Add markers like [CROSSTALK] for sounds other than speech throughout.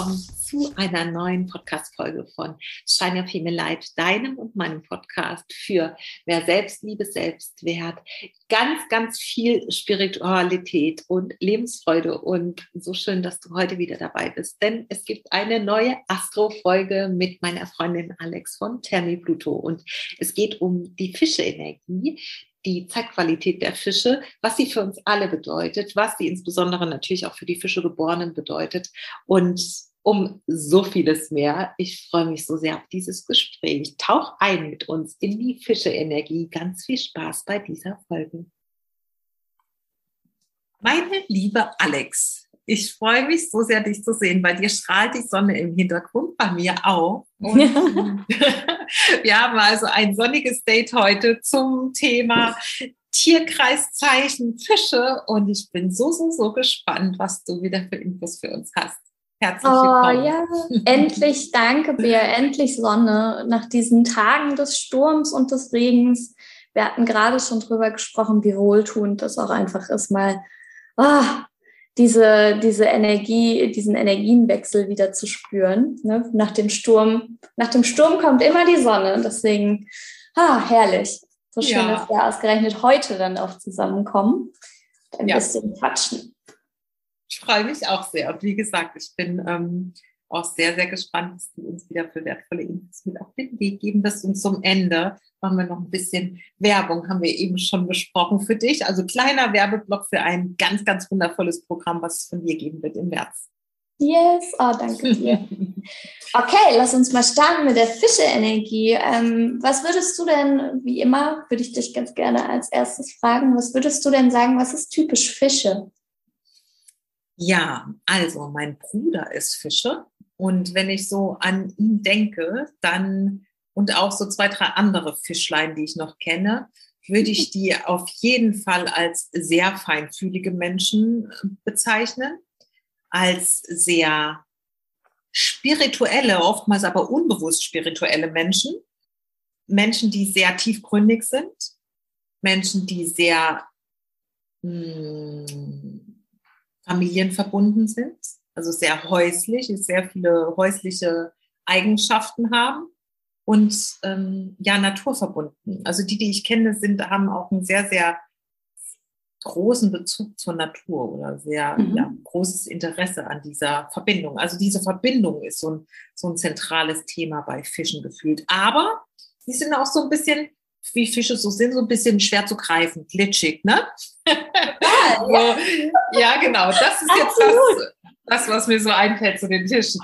Willkommen zu einer neuen Podcast-Folge von Shine Your Female Light, deinem und meinem Podcast für mehr Selbstliebe, Selbstwert, ganz, ganz viel Spiritualität und Lebensfreude. Und so schön, dass du heute wieder dabei bist, denn es gibt eine neue Astro-Folge mit meiner Freundin Alex von Thermi Pluto und es geht um die Fische-Energie, die Zeitqualität der Fische, was sie für uns alle bedeutet, was sie insbesondere natürlich auch für die Fischegeborenen bedeutet und um so vieles mehr. Ich freue mich so sehr auf dieses Gespräch. Tauch ein mit uns in die Fische-Energie. Ganz viel Spaß bei dieser Folge. Meine liebe Alex, ich freue mich so sehr, dich zu sehen. Bei dir strahlt die Sonne im Hintergrund, bei mir auch. Und [LAUGHS] [LAUGHS] wir haben also ein sonniges Date heute zum Thema Tierkreiszeichen Fische. Und ich bin so, so, so gespannt, was du wieder für Infos für uns hast. Herzlich willkommen. Oh ja, [LAUGHS] endlich, danke Bea, endlich Sonne nach diesen Tagen des Sturms und des Regens. Wir hatten gerade schon drüber gesprochen, wie wohltuend das auch einfach ist, mal oh, diese, diese Energie, diesen Energienwechsel wieder zu spüren. Ne? Nach dem Sturm, nach dem Sturm kommt immer die Sonne. Deswegen, ah, herrlich. So schön, ja. dass wir ausgerechnet heute dann auch zusammenkommen. Ein ja. bisschen quatschen. Ich freue mich auch sehr. Und wie gesagt, ich bin ähm, auch sehr, sehr gespannt, dass du uns wieder für wertvolle Infos mit auf den Weg geben wirst. Und zum Ende machen wir noch ein bisschen Werbung, haben wir eben schon besprochen für dich. Also kleiner Werbeblock für ein ganz, ganz wundervolles Programm, was es von dir geben wird im März. Yes, oh, danke dir. [LAUGHS] Okay, lass uns mal starten mit der Fische-Energie. Ähm, was würdest du denn, wie immer, würde ich dich ganz gerne als erstes fragen, was würdest du denn sagen, was ist typisch Fische? Ja, also mein Bruder ist Fische und wenn ich so an ihn denke, dann und auch so zwei, drei andere Fischlein, die ich noch kenne, würde ich die auf jeden Fall als sehr feinfühlige Menschen äh, bezeichnen, als sehr spirituelle, oftmals aber unbewusst spirituelle Menschen, Menschen, die sehr tiefgründig sind, Menschen, die sehr mh, hm, familienverbunden sind, also sehr häuslich, sehr viele häusliche Eigenschaften haben und ähm, ja, naturverbunden. Also die, die ich kenne, sind, haben auch einen sehr, sehr großen Bezug zur Natur oder sehr mhm. ja, großes Interesse an dieser Verbindung. Also diese Verbindung ist so ein, so ein zentrales Thema bei Fischen gefühlt. Aber sie sind auch so ein bisschen, wie Fische so sind, so ein bisschen schwer zu greifen, glitschig, ne? [LAUGHS] Ja, ja. ja genau. Das ist jetzt das, das, was mir so einfällt zu den Tischen.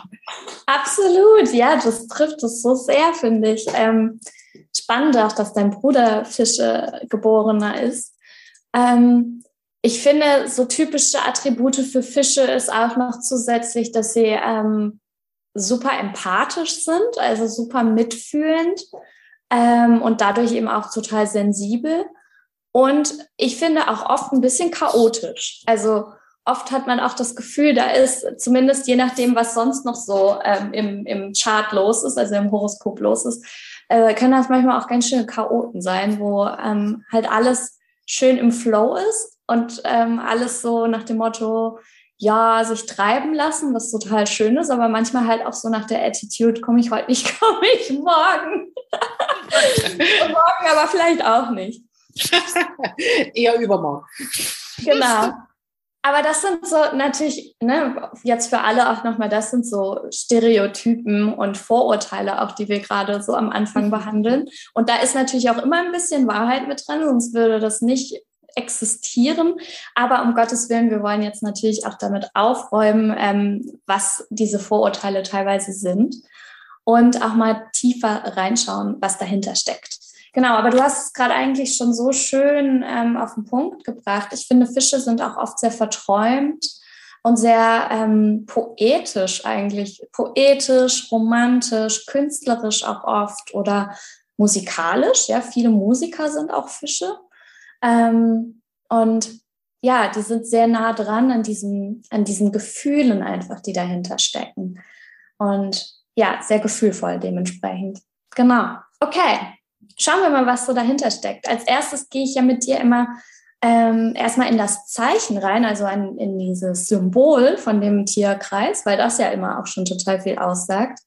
Absolut, ja, das trifft es so sehr, finde ich. Ähm, spannend auch, dass dein Bruder Fische geborener ist. Ähm, ich finde, so typische Attribute für Fische ist auch noch zusätzlich, dass sie ähm, super empathisch sind, also super mitfühlend ähm, und dadurch eben auch total sensibel. Und ich finde auch oft ein bisschen chaotisch. Also oft hat man auch das Gefühl, da ist zumindest je nachdem, was sonst noch so ähm, im, im Chart los ist, also im Horoskop los ist, äh, können das manchmal auch ganz schöne Chaoten sein, wo ähm, halt alles schön im Flow ist und ähm, alles so nach dem Motto, ja, sich treiben lassen, was total schön ist, aber manchmal halt auch so nach der Attitude, komme ich heute nicht, [LAUGHS] komme ich morgen. Und morgen aber vielleicht auch nicht. [LAUGHS] Eher übermorgen. Genau. Aber das sind so natürlich, ne, jetzt für alle auch nochmal, das sind so Stereotypen und Vorurteile auch, die wir gerade so am Anfang mhm. behandeln. Und da ist natürlich auch immer ein bisschen Wahrheit mit drin, sonst würde das nicht existieren. Aber um Gottes Willen, wir wollen jetzt natürlich auch damit aufräumen, ähm, was diese Vorurteile teilweise sind und auch mal tiefer reinschauen, was dahinter steckt. Genau, aber du hast es gerade eigentlich schon so schön ähm, auf den Punkt gebracht. Ich finde, Fische sind auch oft sehr verträumt und sehr ähm, poetisch eigentlich. Poetisch, romantisch, künstlerisch auch oft oder musikalisch. Ja, viele Musiker sind auch Fische. Ähm, und ja, die sind sehr nah dran an diesen, an diesen Gefühlen einfach, die dahinter stecken. Und ja, sehr gefühlvoll dementsprechend. Genau. Okay, schauen wir mal, was so dahinter steckt. Als erstes gehe ich ja mit dir immer ähm, erstmal in das Zeichen rein, also ein, in dieses Symbol von dem Tierkreis, weil das ja immer auch schon total viel aussagt.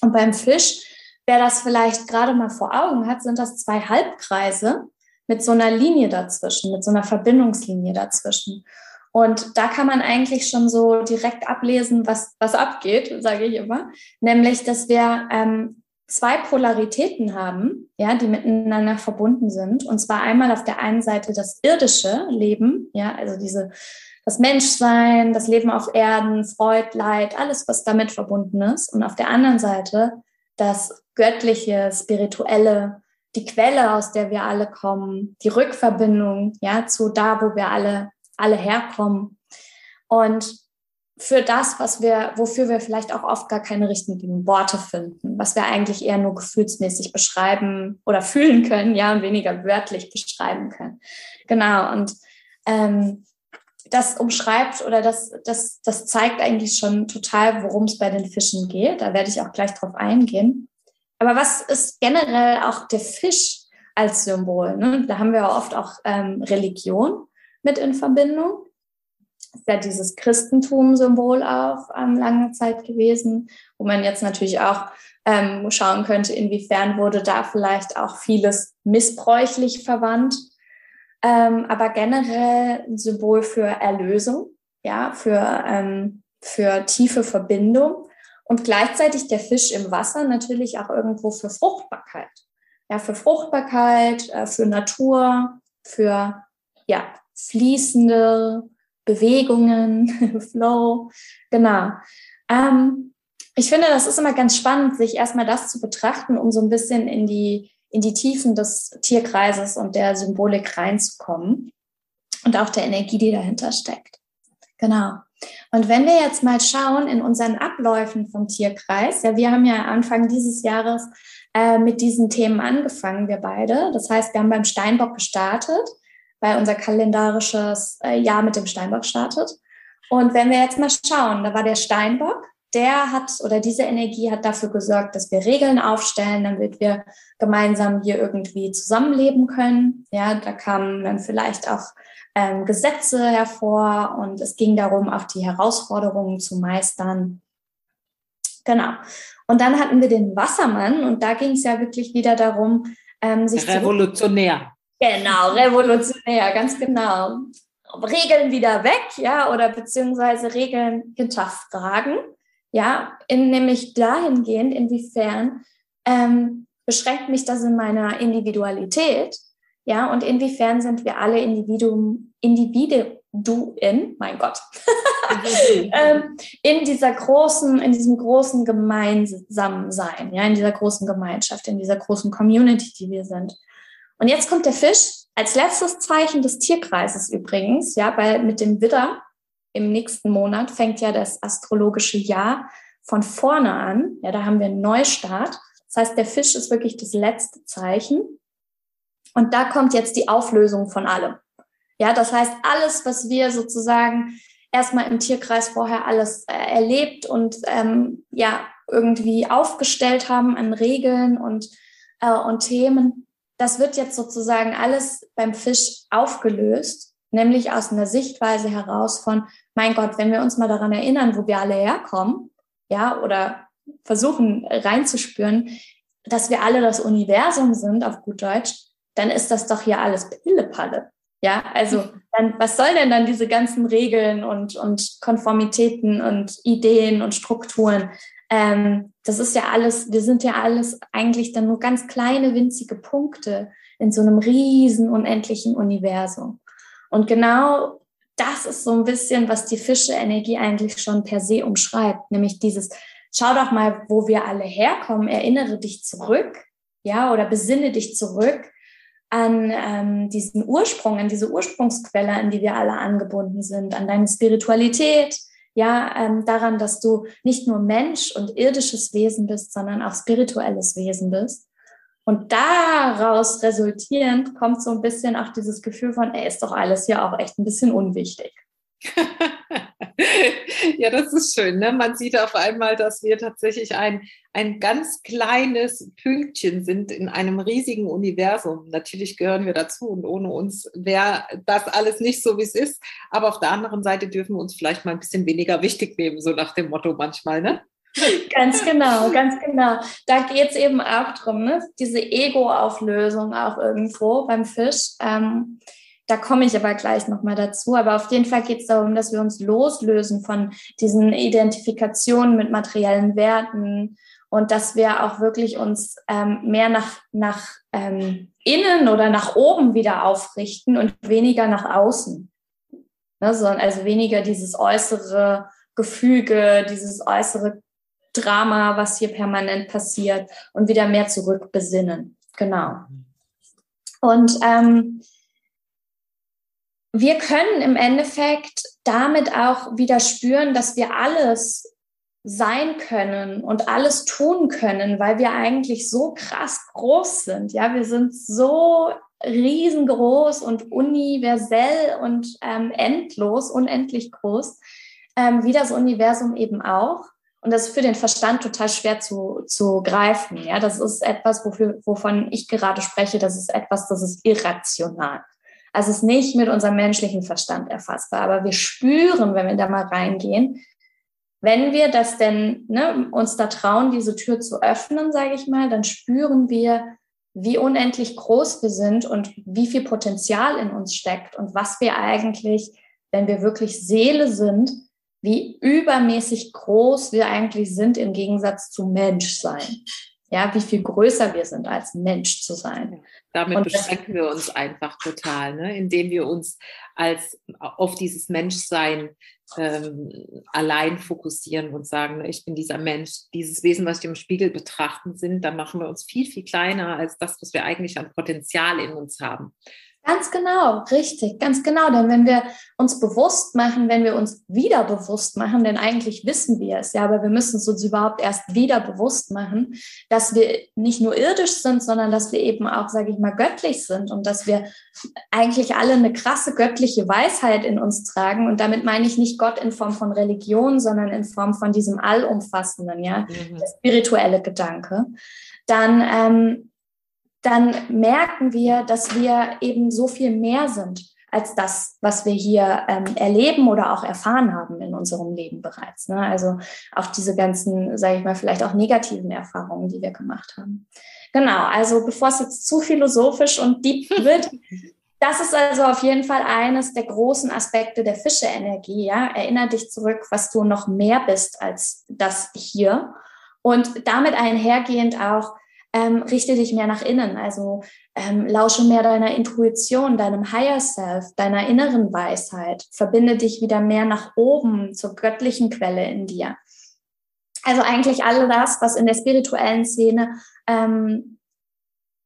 Und beim Fisch, wer das vielleicht gerade mal vor Augen hat, sind das zwei Halbkreise mit so einer Linie dazwischen, mit so einer Verbindungslinie dazwischen. Und da kann man eigentlich schon so direkt ablesen, was, was abgeht, sage ich immer. Nämlich, dass wir ähm, zwei Polaritäten haben, ja, die miteinander verbunden sind. Und zwar einmal auf der einen Seite das irdische Leben, ja, also diese, das Menschsein, das Leben auf Erden, Freud, Leid, alles, was damit verbunden ist. Und auf der anderen Seite das göttliche, spirituelle, die Quelle, aus der wir alle kommen, die Rückverbindung, ja, zu da, wo wir alle, alle herkommen. Und für das, was wir, wofür wir vielleicht auch oft gar keine richtigen Worte finden, was wir eigentlich eher nur gefühlsmäßig beschreiben oder fühlen können, ja, weniger wörtlich beschreiben können. Genau. Und ähm, das umschreibt oder das, das, das zeigt eigentlich schon total, worum es bei den Fischen geht. Da werde ich auch gleich drauf eingehen. Aber was ist generell auch der Fisch als Symbol? Ne? Da haben wir ja oft auch ähm, Religion mit in Verbindung ist ja dieses Christentum-Symbol auch ähm, lange Zeit gewesen, wo man jetzt natürlich auch ähm, schauen könnte, inwiefern wurde da vielleicht auch vieles missbräuchlich verwandt. Ähm, aber generell ein Symbol für Erlösung, ja, für, ähm, für tiefe Verbindung und gleichzeitig der Fisch im Wasser natürlich auch irgendwo für Fruchtbarkeit. Ja, für Fruchtbarkeit, äh, für Natur, für ja, fließende, Bewegungen, [LAUGHS] Flow, genau. Ähm, ich finde, das ist immer ganz spannend, sich erstmal das zu betrachten, um so ein bisschen in die, in die Tiefen des Tierkreises und der Symbolik reinzukommen und auch der Energie, die dahinter steckt. Genau. Und wenn wir jetzt mal schauen in unseren Abläufen vom Tierkreis, ja, wir haben ja Anfang dieses Jahres äh, mit diesen Themen angefangen, wir beide. Das heißt, wir haben beim Steinbock gestartet weil unser kalendarisches äh, Jahr mit dem Steinbock startet. Und wenn wir jetzt mal schauen, da war der Steinbock, der hat oder diese Energie hat dafür gesorgt, dass wir Regeln aufstellen, damit wir gemeinsam hier irgendwie zusammenleben können. Ja, da kamen dann vielleicht auch ähm, Gesetze hervor und es ging darum, auch die Herausforderungen zu meistern. Genau. Und dann hatten wir den Wassermann und da ging es ja wirklich wieder darum, ähm, sich revolutionär. Genau, revolutionär, ganz genau. Regeln wieder weg, ja, oder beziehungsweise Regeln hinterfragen, ja, in, nämlich dahingehend, inwiefern ähm, beschränkt mich das in meiner Individualität, ja, und inwiefern sind wir alle Individuum, Individuen, mein Gott, [LAUGHS] ähm, in dieser großen, in diesem großen Gemeinsamsein, ja, in dieser großen Gemeinschaft, in dieser großen Community, die wir sind. Und jetzt kommt der Fisch als letztes Zeichen des Tierkreises übrigens, ja, weil mit dem Widder im nächsten Monat fängt ja das astrologische Jahr von vorne an. Ja, da haben wir einen Neustart. Das heißt, der Fisch ist wirklich das letzte Zeichen. Und da kommt jetzt die Auflösung von allem. Ja, das heißt, alles, was wir sozusagen erstmal im Tierkreis vorher alles äh, erlebt und ähm, ja irgendwie aufgestellt haben an Regeln und, äh, und Themen, das wird jetzt sozusagen alles beim Fisch aufgelöst, nämlich aus einer Sichtweise heraus von, mein Gott, wenn wir uns mal daran erinnern, wo wir alle herkommen, ja, oder versuchen reinzuspüren, dass wir alle das Universum sind, auf gut Deutsch, dann ist das doch hier alles Pillepalle. Ja, also [LAUGHS] dann, was soll denn dann diese ganzen Regeln und, und Konformitäten und Ideen und Strukturen? Ähm, das ist ja alles, wir sind ja alles eigentlich dann nur ganz kleine, winzige Punkte in so einem riesen, unendlichen Universum. Und genau das ist so ein bisschen, was die Fische-Energie eigentlich schon per se umschreibt, nämlich dieses, schau doch mal, wo wir alle herkommen, erinnere dich zurück, ja, oder besinne dich zurück an ähm, diesen Ursprung, an diese Ursprungsquelle, an die wir alle angebunden sind, an deine Spiritualität, ja, ähm, daran, dass du nicht nur Mensch und irdisches Wesen bist, sondern auch spirituelles Wesen bist. Und daraus resultierend kommt so ein bisschen auch dieses Gefühl von, ey, ist doch alles hier auch echt ein bisschen unwichtig. Ja, das ist schön. Ne? Man sieht auf einmal, dass wir tatsächlich ein, ein ganz kleines Pünktchen sind in einem riesigen Universum. Natürlich gehören wir dazu und ohne uns wäre das alles nicht so, wie es ist. Aber auf der anderen Seite dürfen wir uns vielleicht mal ein bisschen weniger wichtig nehmen, so nach dem Motto manchmal. Ne? [LAUGHS] ganz genau, ganz genau. Da geht es eben auch drum, ne? diese Ego-Auflösung auch irgendwo beim Fisch. Ähm, da komme ich aber gleich nochmal dazu. Aber auf jeden Fall geht es darum, dass wir uns loslösen von diesen Identifikationen mit materiellen Werten und dass wir auch wirklich uns ähm, mehr nach, nach ähm, innen oder nach oben wieder aufrichten und weniger nach außen. Ne, so, also weniger dieses äußere Gefüge, dieses äußere Drama, was hier permanent passiert und wieder mehr zurückbesinnen. Genau. Und ähm, wir können im Endeffekt damit auch wieder spüren, dass wir alles sein können und alles tun können, weil wir eigentlich so krass groß sind. Ja, wir sind so riesengroß und universell und ähm, endlos, unendlich groß, ähm, wie das Universum eben auch. Und das ist für den Verstand total schwer zu, zu greifen. Ja, das ist etwas, wofür, wovon ich gerade spreche. Das ist etwas, das ist irrational. Also es ist nicht mit unserem menschlichen Verstand erfassbar, aber wir spüren, wenn wir da mal reingehen, wenn wir das denn ne, uns da trauen, diese Tür zu öffnen, sage ich mal, dann spüren wir, wie unendlich groß wir sind und wie viel Potenzial in uns steckt und was wir eigentlich, wenn wir wirklich Seele sind, wie übermäßig groß wir eigentlich sind im Gegensatz zu Menschsein. Ja, wie viel größer wir sind als Mensch zu sein. Damit beschränken wir uns einfach total, ne? indem wir uns als auf dieses Menschsein ähm, allein fokussieren und sagen, ich bin dieser Mensch, dieses Wesen, was wir im Spiegel betrachten sind, dann machen wir uns viel, viel kleiner als das, was wir eigentlich an Potenzial in uns haben. Ganz genau, richtig, ganz genau. Denn wenn wir uns bewusst machen, wenn wir uns wieder bewusst machen, denn eigentlich wissen wir es ja, aber wir müssen es uns überhaupt erst wieder bewusst machen, dass wir nicht nur irdisch sind, sondern dass wir eben auch, sage ich mal, göttlich sind und dass wir eigentlich alle eine krasse göttliche Weisheit in uns tragen. Und damit meine ich nicht Gott in Form von Religion, sondern in Form von diesem allumfassenden, ja, mhm. der spirituelle Gedanke. Dann ähm, dann merken wir, dass wir eben so viel mehr sind als das, was wir hier ähm, erleben oder auch erfahren haben in unserem Leben bereits. Ne? Also auch diese ganzen, sage ich mal, vielleicht auch negativen Erfahrungen, die wir gemacht haben. Genau, also bevor es jetzt zu philosophisch und deep [LAUGHS] wird, das ist also auf jeden Fall eines der großen Aspekte der Fische-Energie. Ja? Erinner dich zurück, was du noch mehr bist als das hier. Und damit einhergehend auch, ähm, richte dich mehr nach innen. Also ähm, lausche mehr deiner Intuition, deinem Higher Self, deiner inneren Weisheit. Verbinde dich wieder mehr nach oben zur göttlichen Quelle in dir. Also eigentlich all das, was in der spirituellen Szene ähm,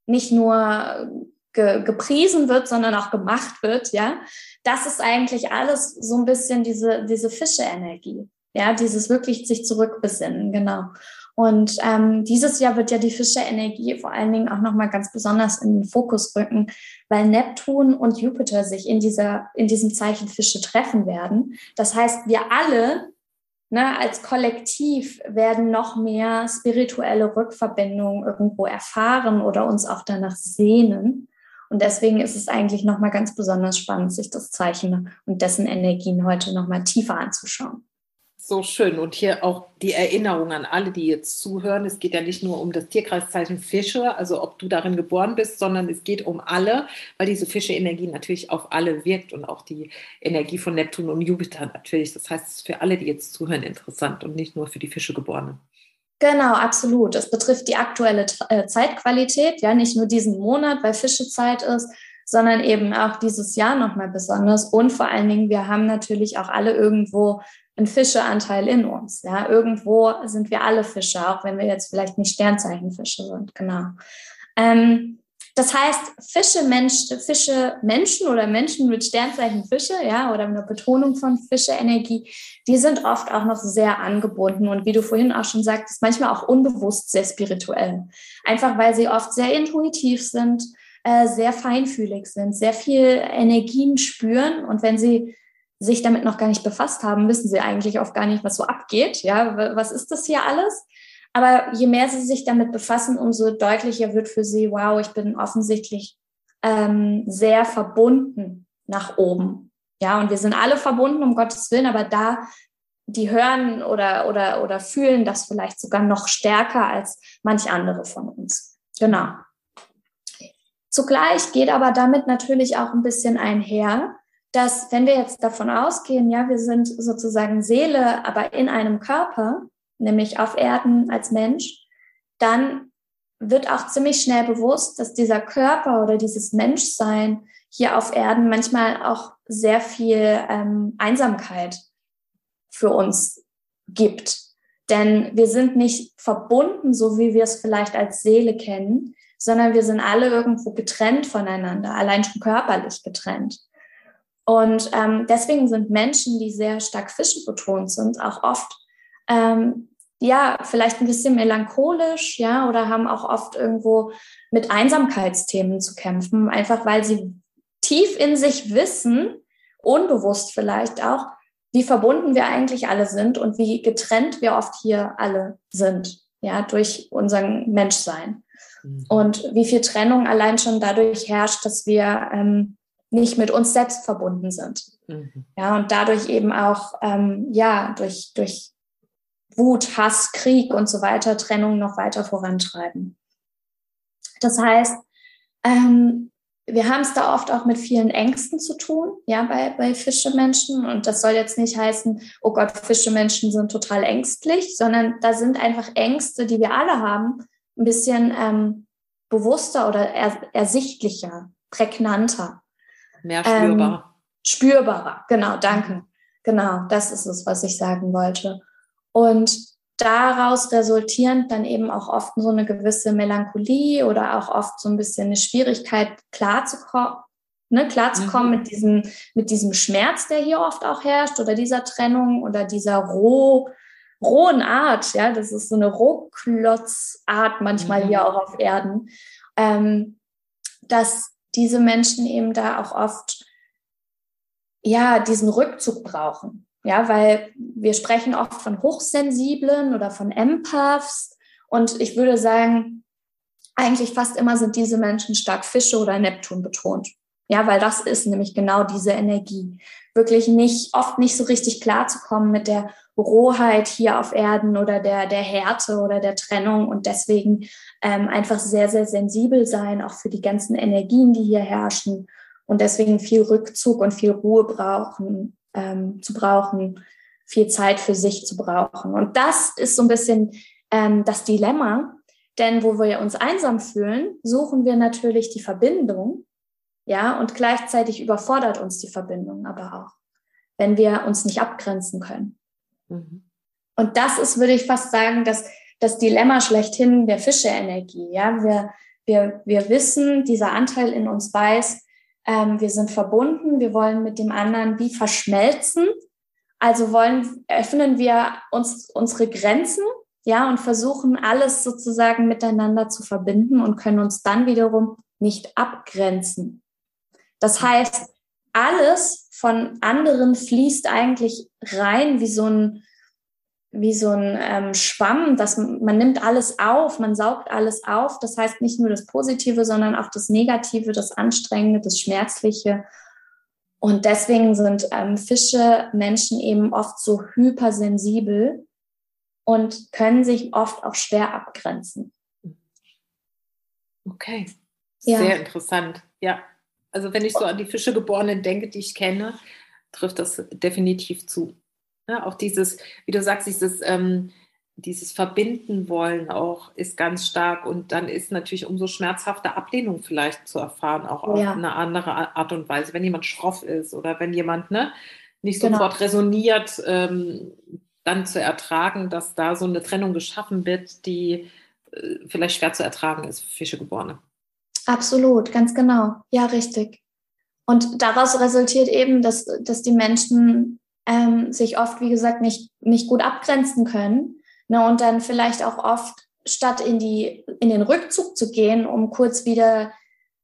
nicht nur ge gepriesen wird, sondern auch gemacht wird, ja, das ist eigentlich alles so ein bisschen diese, diese Fische-Energie. Ja, dieses wirklich sich zurückbesinnen, genau. Und ähm, dieses Jahr wird ja die Fische-Energie vor allen Dingen auch nochmal ganz besonders in den Fokus rücken, weil Neptun und Jupiter sich in, dieser, in diesem Zeichen Fische treffen werden. Das heißt, wir alle ne, als Kollektiv werden noch mehr spirituelle Rückverbindungen irgendwo erfahren oder uns auch danach sehnen. Und deswegen ist es eigentlich nochmal ganz besonders spannend, sich das Zeichen und dessen Energien heute nochmal tiefer anzuschauen so schön. Und hier auch die Erinnerung an alle, die jetzt zuhören. Es geht ja nicht nur um das Tierkreiszeichen Fische, also ob du darin geboren bist, sondern es geht um alle, weil diese Fische-Energie natürlich auf alle wirkt und auch die Energie von Neptun und Jupiter natürlich. Das heißt, es ist für alle, die jetzt zuhören, interessant und nicht nur für die Fischegeborenen. Genau, absolut. Es betrifft die aktuelle äh, Zeitqualität, ja, nicht nur diesen Monat, weil Fischezeit ist, sondern eben auch dieses Jahr nochmal besonders. Und vor allen Dingen, wir haben natürlich auch alle irgendwo einen Fischeanteil in uns. Ja, irgendwo sind wir alle Fische, auch wenn wir jetzt vielleicht nicht Sternzeichenfische sind. Genau. Ähm, das heißt, Fische, Mensch, Fische, Menschen oder Menschen mit Sternzeichen Fische, ja, oder eine Betonung von Fische-Energie, die sind oft auch noch sehr angebunden und wie du vorhin auch schon sagtest, manchmal auch unbewusst sehr spirituell. Einfach weil sie oft sehr intuitiv sind, äh, sehr feinfühlig sind, sehr viel Energien spüren und wenn sie sich damit noch gar nicht befasst haben, wissen sie eigentlich oft gar nicht, was so abgeht. Ja, was ist das hier alles? Aber je mehr sie sich damit befassen, umso deutlicher wird für sie, wow, ich bin offensichtlich ähm, sehr verbunden nach oben. Ja, und wir sind alle verbunden, um Gottes Willen, aber da, die hören oder, oder, oder fühlen das vielleicht sogar noch stärker als manch andere von uns. Genau. Zugleich geht aber damit natürlich auch ein bisschen einher, dass wenn wir jetzt davon ausgehen, ja, wir sind sozusagen Seele, aber in einem Körper, nämlich auf Erden als Mensch, dann wird auch ziemlich schnell bewusst, dass dieser Körper oder dieses Menschsein hier auf Erden manchmal auch sehr viel ähm, Einsamkeit für uns gibt. Denn wir sind nicht verbunden, so wie wir es vielleicht als Seele kennen, sondern wir sind alle irgendwo getrennt voneinander, allein schon körperlich getrennt. Und ähm, deswegen sind Menschen, die sehr stark fischebetont sind, auch oft ähm, ja vielleicht ein bisschen melancholisch, ja, oder haben auch oft irgendwo mit Einsamkeitsthemen zu kämpfen, einfach weil sie tief in sich wissen, unbewusst vielleicht auch, wie verbunden wir eigentlich alle sind und wie getrennt wir oft hier alle sind, ja, durch unseren Menschsein. Mhm. Und wie viel Trennung allein schon dadurch herrscht, dass wir ähm, nicht mit uns selbst verbunden sind. Mhm. Ja, und dadurch eben auch, ähm, ja, durch, durch Wut, Hass, Krieg und so weiter Trennung noch weiter vorantreiben. Das heißt, ähm, wir haben es da oft auch mit vielen Ängsten zu tun, ja, bei, bei Fischemenschen. Und das soll jetzt nicht heißen, oh Gott, Fischemenschen sind total ängstlich, sondern da sind einfach Ängste, die wir alle haben, ein bisschen ähm, bewusster oder er, ersichtlicher, prägnanter. Mehr spürbar. Ähm, spürbarer, genau, danke. Genau, das ist es, was ich sagen wollte. Und daraus resultierend dann eben auch oft so eine gewisse Melancholie oder auch oft so ein bisschen eine Schwierigkeit klarzukommen, ne, klarzukommen mhm. mit diesem, mit diesem Schmerz, der hier oft auch herrscht oder dieser Trennung oder dieser roh, rohen Art, ja, das ist so eine Rohklotzart manchmal mhm. hier auch auf Erden, ähm, dass diese Menschen eben da auch oft ja diesen Rückzug brauchen. Ja, weil wir sprechen oft von Hochsensiblen oder von Empaths. Und ich würde sagen, eigentlich fast immer sind diese Menschen stark Fische oder Neptun betont. Ja, weil das ist nämlich genau diese Energie. Wirklich nicht, oft nicht so richtig klar zu kommen mit der Rohheit hier auf Erden oder der, der Härte oder der Trennung und deswegen ähm, einfach sehr, sehr sensibel sein, auch für die ganzen Energien, die hier herrschen und deswegen viel Rückzug und viel Ruhe brauchen, ähm, zu brauchen, viel Zeit für sich zu brauchen. Und das ist so ein bisschen ähm, das Dilemma, denn wo wir uns einsam fühlen, suchen wir natürlich die Verbindung, ja, und gleichzeitig überfordert uns die Verbindung aber auch, wenn wir uns nicht abgrenzen können. Mhm. Und das ist, würde ich fast sagen, dass das Dilemma schlechthin der Fische-Energie. Ja, wir, wir, wir wissen, dieser Anteil in uns weiß, ähm, wir sind verbunden, wir wollen mit dem anderen wie verschmelzen. Also wollen, öffnen wir uns unsere Grenzen, ja, und versuchen alles sozusagen miteinander zu verbinden und können uns dann wiederum nicht abgrenzen. Das heißt, alles von anderen fließt eigentlich rein wie so ein, wie so ein ähm, Schwamm, dass man nimmt alles auf, man saugt alles auf. Das heißt nicht nur das Positive, sondern auch das Negative, das Anstrengende, das Schmerzliche. Und deswegen sind ähm, Fische Menschen eben oft so hypersensibel und können sich oft auch schwer abgrenzen. Okay, sehr ja. interessant. Ja, also wenn ich so an die Fischegeborenen denke, die ich kenne, trifft das definitiv zu. Ja, auch dieses, wie du sagst, dieses, ähm, dieses Verbinden wollen auch ist ganz stark und dann ist natürlich umso schmerzhafter Ablehnung vielleicht zu erfahren, auch auf ja. eine andere Art und Weise, wenn jemand schroff ist oder wenn jemand ne, nicht genau. sofort resoniert, ähm, dann zu ertragen, dass da so eine Trennung geschaffen wird, die äh, vielleicht schwer zu ertragen ist für Fischegeborene. Absolut, ganz genau. Ja, richtig. Und daraus resultiert eben, dass, dass die Menschen ähm, sich oft, wie gesagt, nicht, nicht gut abgrenzen können. Ne, und dann vielleicht auch oft, statt in, die, in den Rückzug zu gehen, um kurz wieder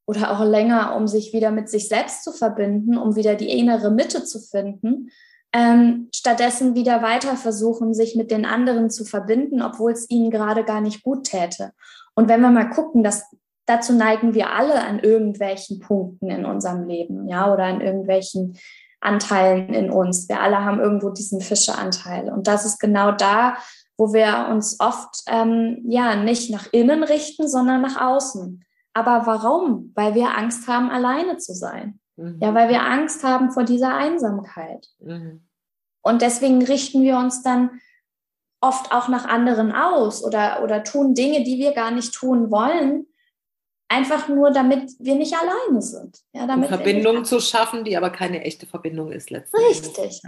oder auch länger, um sich wieder mit sich selbst zu verbinden, um wieder die innere Mitte zu finden. Ähm, stattdessen wieder weiter versuchen, sich mit den anderen zu verbinden, obwohl es ihnen gerade gar nicht gut täte. Und wenn wir mal gucken, dass dazu neigen wir alle an irgendwelchen Punkten in unserem Leben, ja, oder an irgendwelchen Anteilen in uns. Wir alle haben irgendwo diesen Fischeanteil. Und das ist genau da, wo wir uns oft ähm, ja nicht nach innen richten, sondern nach außen. Aber warum? Weil wir Angst haben, alleine zu sein. Mhm. Ja, weil wir Angst haben vor dieser Einsamkeit. Mhm. Und deswegen richten wir uns dann oft auch nach anderen aus oder, oder tun Dinge, die wir gar nicht tun wollen, einfach nur, damit wir nicht alleine sind. Ja, damit Verbindung zu schaffen, die aber keine echte Verbindung ist letztendlich. Richtig.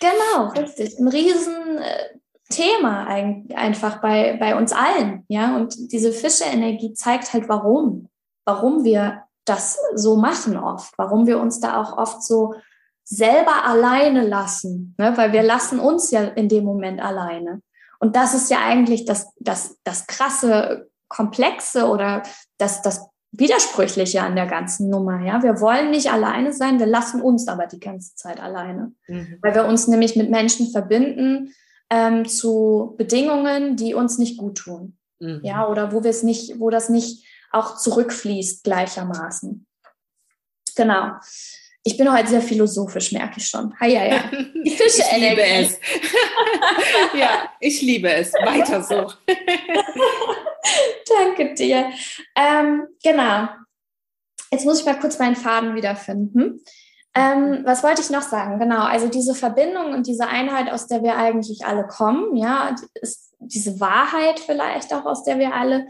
Genau, richtig. Ein Riesenthema einfach bei, bei uns allen. Ja, und diese Fische-Energie zeigt halt, warum. Warum wir das so machen oft. Warum wir uns da auch oft so selber alleine lassen. Ne? Weil wir lassen uns ja in dem Moment alleine. Und das ist ja eigentlich das, das, das krasse Komplexe oder das, das Widersprüchliche an der ganzen Nummer. Ja, wir wollen nicht alleine sein, wir lassen uns aber die ganze Zeit alleine, mhm. weil wir uns nämlich mit Menschen verbinden ähm, zu Bedingungen, die uns nicht gut tun. Mhm. Ja, oder wo wir es nicht, wo das nicht auch zurückfließt gleichermaßen. Genau. Ich bin heute sehr philosophisch, merke ich schon. Hi, ja, ja. Die [LAUGHS] Fische Ich liebe es. [LAUGHS] ja, ich liebe es. Weiter so. [LAUGHS] [LAUGHS] Danke dir. Ähm, genau. Jetzt muss ich mal kurz meinen Faden wiederfinden. Ähm, was wollte ich noch sagen? Genau, also diese Verbindung und diese Einheit, aus der wir eigentlich alle kommen, ja, ist diese Wahrheit vielleicht auch, aus der wir alle,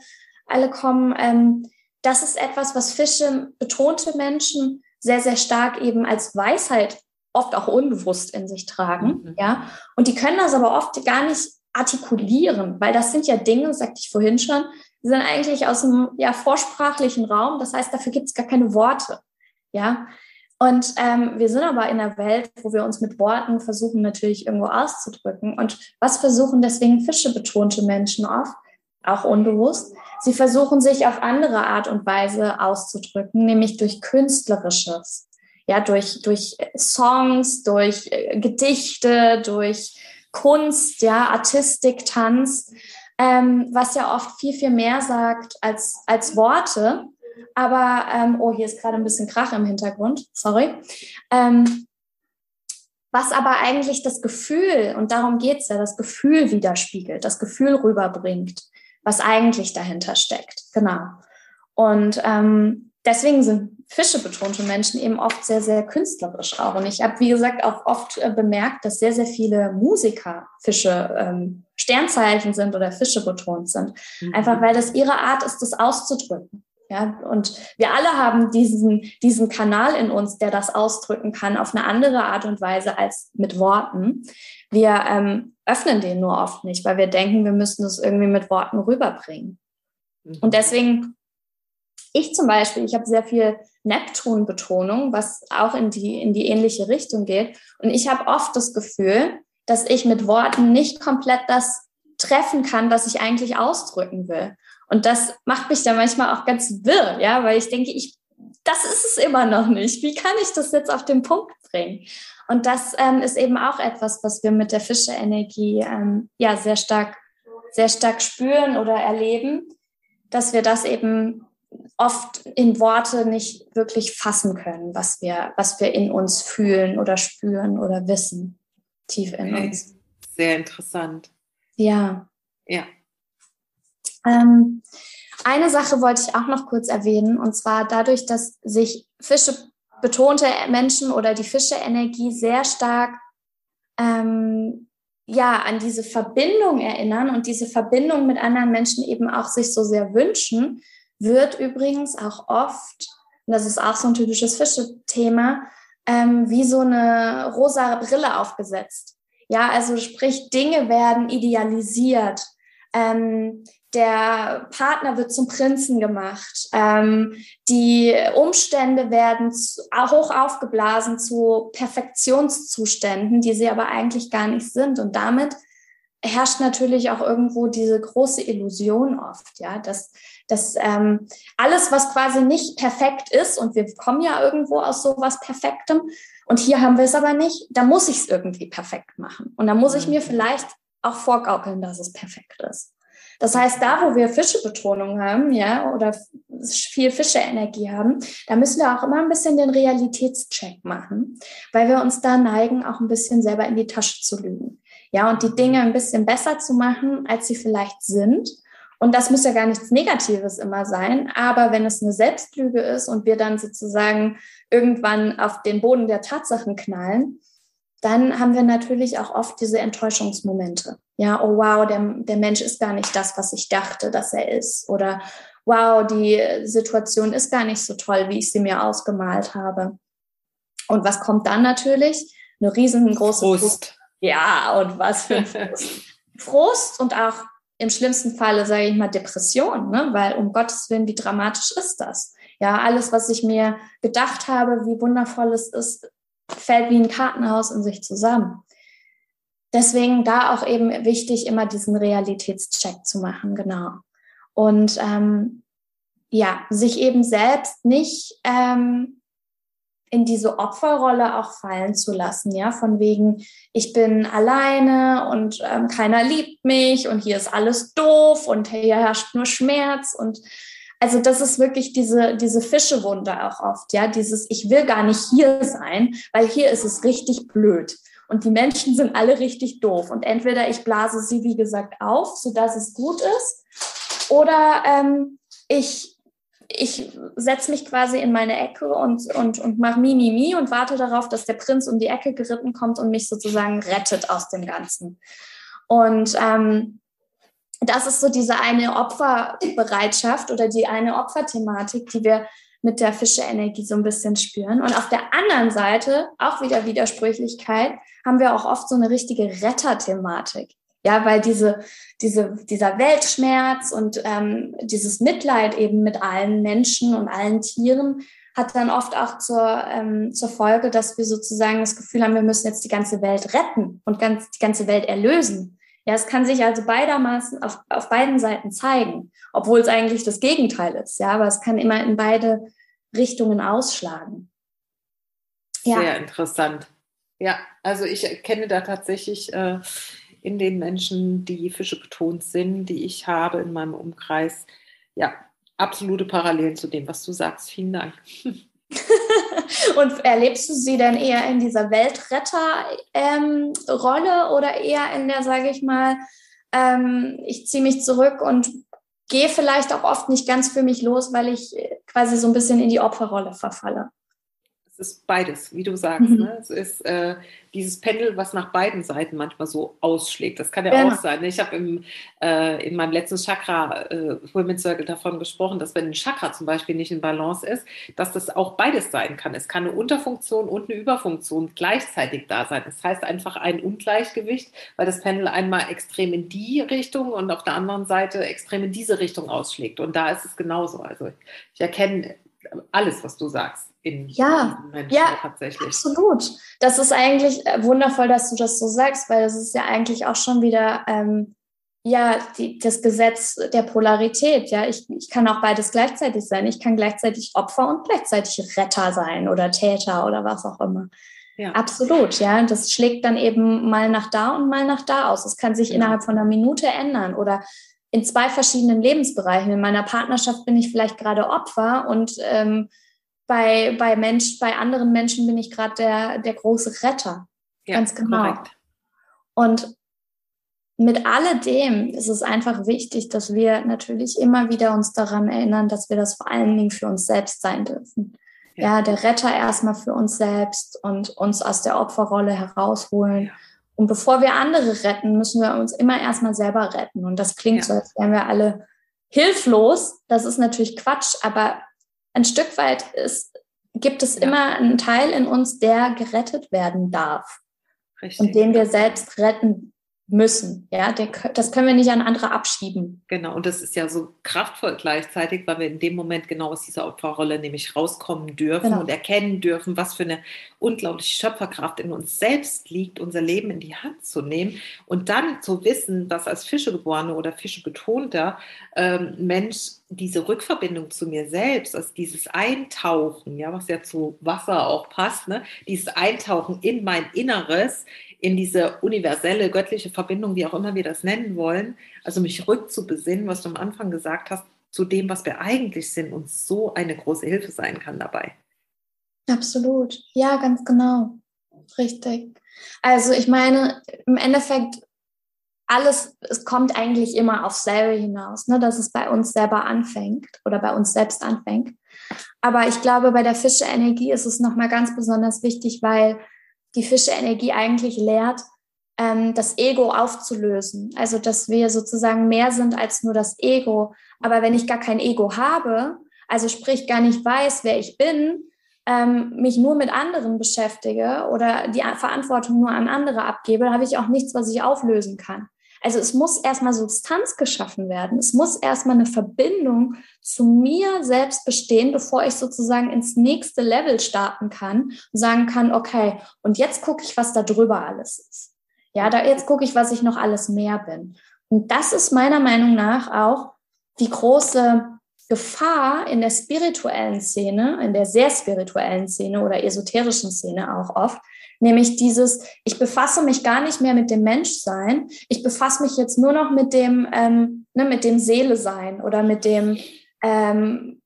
alle kommen, ähm, das ist etwas, was Fische betonte Menschen sehr, sehr stark eben als Weisheit oft auch unbewusst in sich tragen, mhm. ja. Und die können das aber oft gar nicht artikulieren, weil das sind ja Dinge, sagte ich vorhin schon, die sind eigentlich aus dem ja, vorsprachlichen Raum. Das heißt, dafür gibt es gar keine Worte. Ja. Und ähm, wir sind aber in einer Welt, wo wir uns mit Worten versuchen, natürlich irgendwo auszudrücken. Und was versuchen deswegen Fische betonte Menschen oft? Auch unbewusst. Sie versuchen sich auf andere Art und Weise auszudrücken, nämlich durch Künstlerisches. Ja, durch, durch Songs, durch äh, Gedichte, durch Kunst, ja, Artistik, Tanz, ähm, was ja oft viel, viel mehr sagt als, als Worte. Aber, ähm, oh, hier ist gerade ein bisschen Krach im Hintergrund, sorry. Ähm, was aber eigentlich das Gefühl, und darum geht es ja, das Gefühl widerspiegelt, das Gefühl rüberbringt, was eigentlich dahinter steckt. Genau. Und ähm, deswegen sind Fische betonte Menschen eben oft sehr, sehr künstlerisch auch. Und ich habe, wie gesagt, auch oft äh, bemerkt, dass sehr, sehr viele Musiker Fische ähm, Sternzeichen sind oder Fische betont sind. Mhm. Einfach weil das ihre Art ist, das auszudrücken. Ja, und wir alle haben diesen, diesen Kanal in uns, der das ausdrücken kann auf eine andere Art und Weise als mit Worten. Wir ähm, öffnen den nur oft nicht, weil wir denken, wir müssten es irgendwie mit Worten rüberbringen. Mhm. Und deswegen ich zum Beispiel, ich habe sehr viel Neptun-Betonung, was auch in die, in die ähnliche Richtung geht. Und ich habe oft das Gefühl, dass ich mit Worten nicht komplett das treffen kann, was ich eigentlich ausdrücken will. Und das macht mich dann manchmal auch ganz wirr, ja, weil ich denke, ich, das ist es immer noch nicht. Wie kann ich das jetzt auf den Punkt bringen? Und das ähm, ist eben auch etwas, was wir mit der Fische-Energie ähm, ja sehr stark, sehr stark spüren oder erleben, dass wir das eben oft in Worte nicht wirklich fassen können, was wir, was wir in uns fühlen oder spüren oder wissen, tief in uns. Sehr interessant. Ja. Ja. Ähm, eine Sache wollte ich auch noch kurz erwähnen, und zwar dadurch, dass sich Fische betonte Menschen oder die Fische-Energie sehr stark ähm, ja, an diese Verbindung erinnern und diese Verbindung mit anderen Menschen eben auch sich so sehr wünschen, wird übrigens auch oft, und das ist auch so ein typisches Fische-Thema, ähm, wie so eine rosa Brille aufgesetzt. Ja, also sprich, Dinge werden idealisiert. Ähm, der Partner wird zum Prinzen gemacht. Ähm, die Umstände werden zu, hoch aufgeblasen zu Perfektionszuständen, die sie aber eigentlich gar nicht sind. Und damit herrscht natürlich auch irgendwo diese große Illusion oft, ja, dass, dass ähm, alles, was quasi nicht perfekt ist, und wir kommen ja irgendwo aus sowas Perfektem, und hier haben wir es aber nicht, da muss ich es irgendwie perfekt machen. Und da muss ich mir mhm. vielleicht auch vorgaukeln, dass es perfekt ist. Das heißt, da, wo wir Fischebetonung haben, ja, oder viel Fische-Energie haben, da müssen wir auch immer ein bisschen den Realitätscheck machen, weil wir uns da neigen, auch ein bisschen selber in die Tasche zu lügen. Ja, und die Dinge ein bisschen besser zu machen, als sie vielleicht sind. Und das muss ja gar nichts Negatives immer sein. Aber wenn es eine Selbstlüge ist und wir dann sozusagen irgendwann auf den Boden der Tatsachen knallen, dann haben wir natürlich auch oft diese Enttäuschungsmomente. Ja, oh wow, der, der Mensch ist gar nicht das, was ich dachte, dass er ist. Oder wow, die Situation ist gar nicht so toll, wie ich sie mir ausgemalt habe. Und was kommt dann natürlich? Eine riesengroße Frust. Frust. Ja, und was für ein [LAUGHS] Frust. Frust und auch im schlimmsten Falle, sage ich mal, Depression, ne? weil um Gottes Willen, wie dramatisch ist das? Ja, alles, was ich mir gedacht habe, wie wundervoll es ist, fällt wie ein Kartenhaus in sich zusammen. Deswegen da auch eben wichtig, immer diesen Realitätscheck zu machen, genau. Und ähm, ja, sich eben selbst nicht ähm, in diese Opferrolle auch fallen zu lassen, ja, von wegen, ich bin alleine und ähm, keiner liebt mich und hier ist alles doof und hier herrscht nur Schmerz und also das ist wirklich diese, diese Fischewunde auch oft, ja, dieses, ich will gar nicht hier sein, weil hier ist es richtig blöd. Und die Menschen sind alle richtig doof. Und entweder ich blase sie, wie gesagt, auf, sodass es gut ist, oder ähm, ich, ich setze mich quasi in meine Ecke und, und, und mache Mimimi und warte darauf, dass der Prinz um die Ecke geritten kommt und mich sozusagen rettet aus dem Ganzen. Und ähm, das ist so diese eine Opferbereitschaft oder die eine Opferthematik, die wir mit der Fische-Energie so ein bisschen spüren. Und auf der anderen Seite, auch wieder Widersprüchlichkeit, haben wir auch oft so eine richtige Retterthematik. Ja, weil diese, diese, dieser Weltschmerz und ähm, dieses Mitleid eben mit allen Menschen und allen Tieren hat dann oft auch zur, ähm, zur Folge, dass wir sozusagen das Gefühl haben, wir müssen jetzt die ganze Welt retten und ganz, die ganze Welt erlösen. Ja, es kann sich also beidermaßen auf, auf beiden Seiten zeigen, obwohl es eigentlich das Gegenteil ist. Ja, aber es kann immer in beide Richtungen ausschlagen. Ja. Sehr interessant. Ja, also ich erkenne da tatsächlich äh, in den Menschen, die Fische betont sind, die ich habe in meinem Umkreis, ja, absolute Parallelen zu dem, was du sagst. Vielen Dank. [LAUGHS] Und erlebst du sie denn eher in dieser Weltretter-Rolle ähm, oder eher in der, sage ich mal, ähm, ich ziehe mich zurück und gehe vielleicht auch oft nicht ganz für mich los, weil ich quasi so ein bisschen in die Opferrolle verfalle? Es ist beides, wie du sagst. Mhm. Ne? Es ist äh, dieses Pendel, was nach beiden Seiten manchmal so ausschlägt. Das kann ja, ja. auch sein. Ne? Ich habe äh, in meinem letzten Chakra äh, Women's Circle davon gesprochen, dass wenn ein Chakra zum Beispiel nicht in Balance ist, dass das auch beides sein kann. Es kann eine Unterfunktion und eine Überfunktion gleichzeitig da sein. Das heißt einfach ein Ungleichgewicht, weil das Pendel einmal extrem in die Richtung und auf der anderen Seite extrem in diese Richtung ausschlägt. Und da ist es genauso. Also ich erkenne alles, was du sagst in ja, Menschen ja, tatsächlich. Absolut. Das ist eigentlich äh, wundervoll, dass du das so sagst, weil das ist ja eigentlich auch schon wieder ähm, ja die, das Gesetz der Polarität. Ja, ich, ich kann auch beides gleichzeitig sein. Ich kann gleichzeitig Opfer und gleichzeitig Retter sein oder Täter oder was auch immer. Ja. Absolut, ja. Das schlägt dann eben mal nach da und mal nach da aus. Es kann sich ja. innerhalb von einer Minute ändern oder in zwei verschiedenen Lebensbereichen. In meiner Partnerschaft bin ich vielleicht gerade Opfer und ähm, bei, bei, Mensch, bei anderen Menschen bin ich gerade der, der große Retter. Ja, Ganz genau. Korrekt. Und mit alledem ist es einfach wichtig, dass wir natürlich immer wieder uns daran erinnern, dass wir das vor allen Dingen für uns selbst sein dürfen. Ja, ja der Retter erstmal für uns selbst und uns aus der Opferrolle herausholen. Ja. Und bevor wir andere retten, müssen wir uns immer erstmal selber retten. Und das klingt ja. so, als wären wir alle hilflos. Das ist natürlich Quatsch, aber ein Stück weit ist, gibt es ja. immer einen Teil in uns, der gerettet werden darf. Richtig. Und den wir selbst retten müssen. Ja, der, das können wir nicht an andere abschieben. Genau, und das ist ja so kraftvoll gleichzeitig, weil wir in dem Moment genau aus dieser Opferrolle nämlich rauskommen dürfen genau. und erkennen dürfen, was für eine unglaubliche Schöpferkraft in uns selbst liegt, unser Leben in die Hand zu nehmen und dann zu wissen, dass als Fischegeborene oder Fischebetonter ähm, Mensch diese Rückverbindung zu mir selbst, also dieses Eintauchen, ja, was ja zu Wasser auch passt, ne? dieses Eintauchen in mein Inneres, in diese universelle göttliche Verbindung, wie auch immer wir das nennen wollen, also mich rückzubesinnen, was du am Anfang gesagt hast, zu dem, was wir eigentlich sind, uns so eine große Hilfe sein kann dabei. Absolut, ja, ganz genau, richtig. Also ich meine, im Endeffekt alles, es kommt eigentlich immer aufs selbe hinaus, ne, dass es bei uns selber anfängt oder bei uns selbst anfängt. Aber ich glaube, bei der Fische-Energie ist es nochmal ganz besonders wichtig, weil die Fische-Energie eigentlich lehrt, ähm, das Ego aufzulösen. Also, dass wir sozusagen mehr sind als nur das Ego. Aber wenn ich gar kein Ego habe, also sprich gar nicht weiß, wer ich bin, ähm, mich nur mit anderen beschäftige oder die Verantwortung nur an andere abgebe, habe ich auch nichts, was ich auflösen kann. Also es muss erstmal Substanz geschaffen werden. Es muss erstmal eine Verbindung zu mir selbst bestehen, bevor ich sozusagen ins nächste Level starten kann und sagen kann, okay, und jetzt gucke ich, was da drüber alles ist. Ja, da jetzt gucke ich, was ich noch alles mehr bin. Und das ist meiner Meinung nach auch die große Gefahr in der spirituellen Szene, in der sehr spirituellen Szene oder esoterischen Szene auch oft, Nämlich dieses, ich befasse mich gar nicht mehr mit dem Menschsein, ich befasse mich jetzt nur noch mit dem, ähm, ne, mit dem Seele sein oder mit dem, ähm,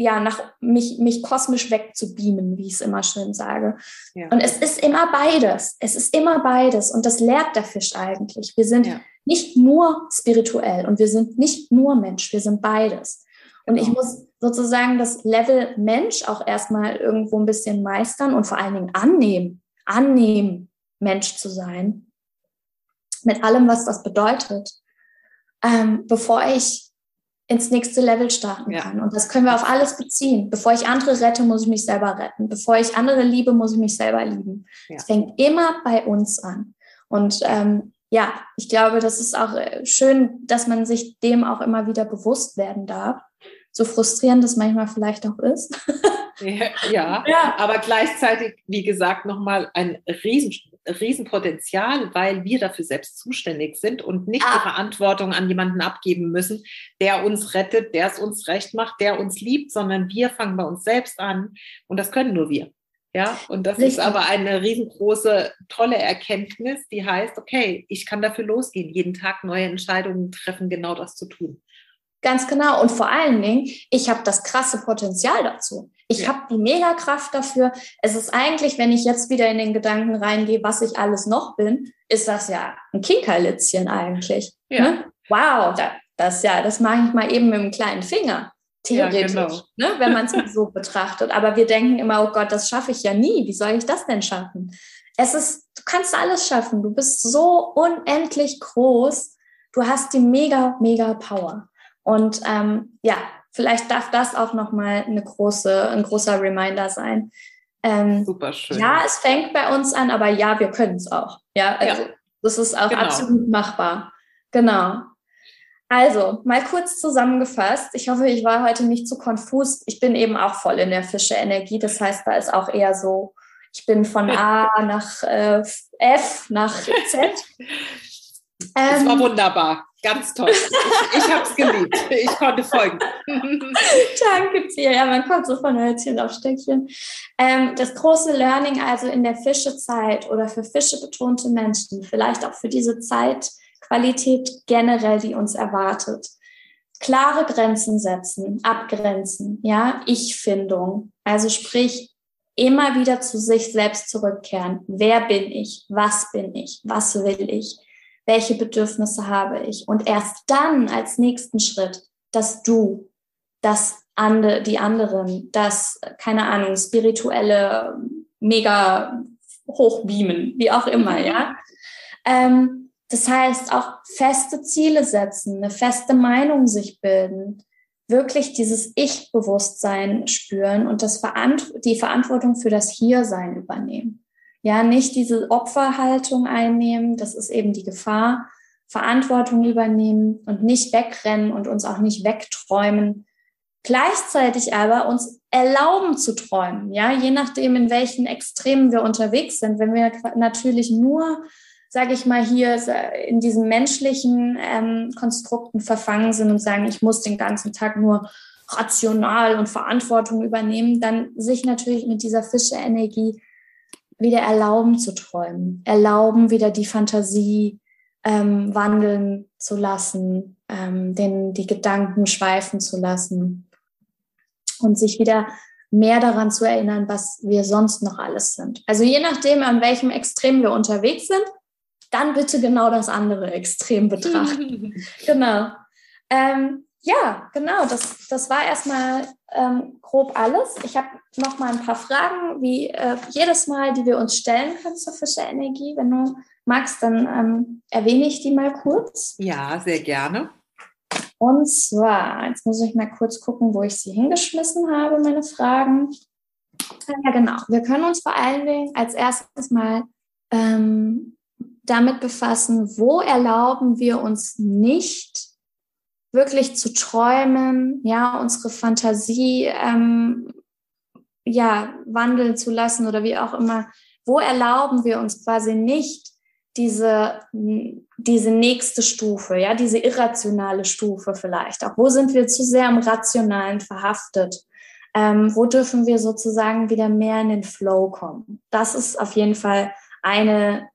ja, nach mich, mich kosmisch wegzubeamen, wie ich es immer schön sage. Ja. Und es ist immer beides. Es ist immer beides. Und das lehrt der Fisch eigentlich. Wir sind ja. nicht nur spirituell und wir sind nicht nur Mensch, wir sind beides. Und ich genau. muss sozusagen das Level Mensch auch erstmal irgendwo ein bisschen meistern und vor allen Dingen annehmen annehmen, Mensch zu sein, mit allem, was das bedeutet, ähm, bevor ich ins nächste Level starten ja. kann. Und das können wir auf alles beziehen. Bevor ich andere rette, muss ich mich selber retten. Bevor ich andere liebe, muss ich mich selber lieben. Es ja. fängt immer bei uns an. Und ähm, ja, ich glaube, das ist auch äh, schön, dass man sich dem auch immer wieder bewusst werden darf. So frustrierend das manchmal vielleicht auch ist. [LAUGHS] [LAUGHS] Ja, ja, aber gleichzeitig, wie gesagt, nochmal ein riesen, Riesenpotenzial, weil wir dafür selbst zuständig sind und nicht ah. die Verantwortung an jemanden abgeben müssen, der uns rettet, der es uns recht macht, der uns liebt, sondern wir fangen bei uns selbst an und das können nur wir. Ja, und das Richtig. ist aber eine riesengroße, tolle Erkenntnis, die heißt, okay, ich kann dafür losgehen, jeden Tag neue Entscheidungen treffen, genau das zu tun. Ganz genau. Und vor allen Dingen, ich habe das krasse Potenzial dazu. Ich ja. habe die Megakraft dafür. Es ist eigentlich, wenn ich jetzt wieder in den Gedanken reingehe, was ich alles noch bin, ist das ja ein Kinkerlitzchen eigentlich. Ja. Ne? Wow, das, ja, das mache ich mal eben mit dem kleinen Finger. Theoretisch, ja, genau. ne, wenn man es so betrachtet. Aber wir denken immer, oh Gott, das schaffe ich ja nie. Wie soll ich das denn schaffen? Es ist, du kannst alles schaffen. Du bist so unendlich groß. Du hast die mega, mega Power. Und ähm, ja, vielleicht darf das auch nochmal eine große, ein großer Reminder sein. Ähm, Super schön. Ja, es fängt bei uns an, aber ja, wir können es auch. Ja, also ja. das ist auch genau. absolut machbar. Genau. Also, mal kurz zusammengefasst. Ich hoffe, ich war heute nicht zu konfus. Ich bin eben auch voll in der Fische-Energie. Das heißt, da ist auch eher so, ich bin von A [LAUGHS] nach äh, F nach Z. [LAUGHS] Das war ähm, wunderbar. Ganz toll. Ich, ich habe es geliebt. Ich konnte folgen. [LAUGHS] Danke dir. Ja, man kommt so von Hölzchen auf Stöckchen. Ähm, das große Learning also in der Fischezeit oder für Fische betonte Menschen, vielleicht auch für diese Zeitqualität generell, die uns erwartet. Klare Grenzen setzen, abgrenzen, ja, Ich-Findung. Also sprich, immer wieder zu sich selbst zurückkehren. Wer bin ich? Was bin ich? Was will ich? Welche Bedürfnisse habe ich. Und erst dann als nächsten Schritt, dass du, dass ande, die anderen, das, keine Ahnung, spirituelle, mega hochbeamen, wie auch immer, ja. Ähm, das heißt, auch feste Ziele setzen, eine feste Meinung sich bilden, wirklich dieses Ich-Bewusstsein spüren und das Verant die Verantwortung für das Hiersein übernehmen. Ja, nicht diese Opferhaltung einnehmen, das ist eben die Gefahr. Verantwortung übernehmen und nicht wegrennen und uns auch nicht wegträumen. Gleichzeitig aber uns erlauben zu träumen, ja, je nachdem, in welchen Extremen wir unterwegs sind. Wenn wir natürlich nur sage ich mal, hier in diesen menschlichen ähm, Konstrukten verfangen sind und sagen, ich muss den ganzen Tag nur rational und Verantwortung übernehmen, dann sich natürlich mit dieser Fische-Energie wieder erlauben zu träumen, erlauben wieder die Fantasie ähm, wandeln zu lassen, ähm, den, die Gedanken schweifen zu lassen und sich wieder mehr daran zu erinnern, was wir sonst noch alles sind. Also je nachdem, an welchem Extrem wir unterwegs sind, dann bitte genau das andere Extrem betrachten. [LAUGHS] genau. Ähm, ja, genau, das, das war erstmal ähm, grob alles. Ich habe noch mal ein paar Fragen, wie äh, jedes Mal, die wir uns stellen können zur Fischerenergie. Wenn du magst, dann ähm, erwähne ich die mal kurz. Ja, sehr gerne. Und zwar, jetzt muss ich mal kurz gucken, wo ich sie hingeschmissen habe, meine Fragen. Ja, genau. Wir können uns vor allen Dingen als erstes mal ähm, damit befassen, wo erlauben wir uns nicht wirklich zu träumen, ja, unsere Fantasie ähm, ja, wandeln zu lassen oder wie auch immer. Wo erlauben wir uns quasi nicht diese, diese nächste Stufe, ja, diese irrationale Stufe vielleicht auch? Wo sind wir zu sehr im Rationalen verhaftet? Ähm, wo dürfen wir sozusagen wieder mehr in den Flow kommen? Das ist auf jeden Fall eine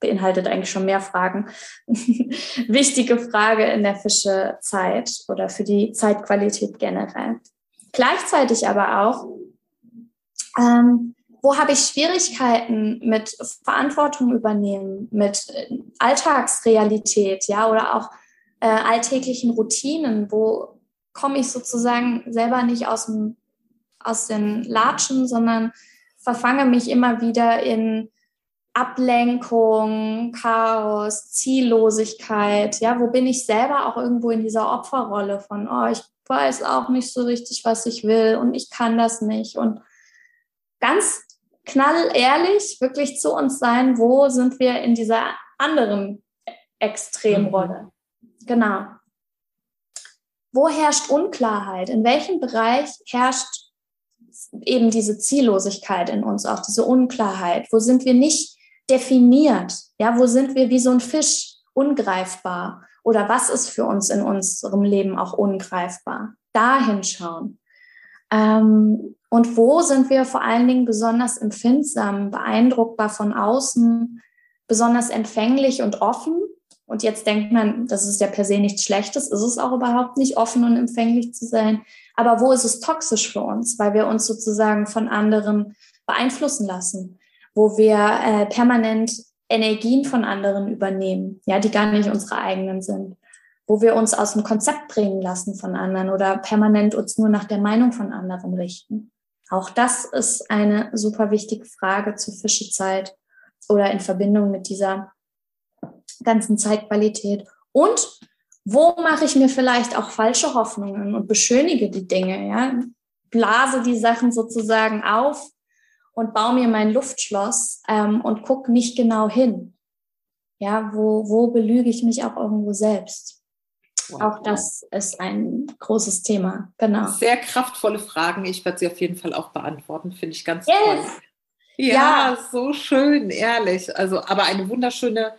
beinhaltet eigentlich schon mehr Fragen. [LAUGHS] Wichtige Frage in der Fischezeit oder für die Zeitqualität generell. Gleichzeitig aber auch, ähm, wo habe ich Schwierigkeiten mit Verantwortung übernehmen, mit äh, Alltagsrealität, ja, oder auch äh, alltäglichen Routinen, wo komme ich sozusagen selber nicht aus dem, aus den Latschen, sondern verfange mich immer wieder in Ablenkung, Chaos, Ziellosigkeit, ja, wo bin ich selber auch irgendwo in dieser Opferrolle von, oh, ich weiß auch nicht so richtig, was ich will und ich kann das nicht und ganz knallehrlich wirklich zu uns sein, wo sind wir in dieser anderen Extremrolle. Mhm. Genau. Wo herrscht Unklarheit? In welchem Bereich herrscht eben diese Ziellosigkeit in uns, auch diese Unklarheit? Wo sind wir nicht definiert. Ja, wo sind wir wie so ein Fisch ungreifbar? Oder was ist für uns in unserem Leben auch ungreifbar? Dahin schauen. Ähm, und wo sind wir vor allen Dingen besonders empfindsam, beeindruckbar von außen, besonders empfänglich und offen? Und jetzt denkt man, das ist ja per se nichts Schlechtes, ist es auch überhaupt nicht, offen und empfänglich zu sein. Aber wo ist es toxisch für uns, weil wir uns sozusagen von anderen beeinflussen lassen? Wo wir äh, permanent Energien von anderen übernehmen, ja, die gar nicht unsere eigenen sind, wo wir uns aus dem Konzept bringen lassen von anderen oder permanent uns nur nach der Meinung von anderen richten. Auch das ist eine super wichtige Frage zur Fischezeit oder in Verbindung mit dieser ganzen Zeitqualität. Und wo mache ich mir vielleicht auch falsche Hoffnungen und beschönige die Dinge, ja? Blase die Sachen sozusagen auf, und baue mir mein Luftschloss ähm, und gucke nicht genau hin. Ja, wo, wo belüge ich mich auch irgendwo selbst? Wow. Auch das ist ein großes Thema. Genau. Sehr kraftvolle Fragen. Ich werde sie auf jeden Fall auch beantworten. Finde ich ganz yes. toll. Ja, ja, so schön, ehrlich. Also, aber eine wunderschöne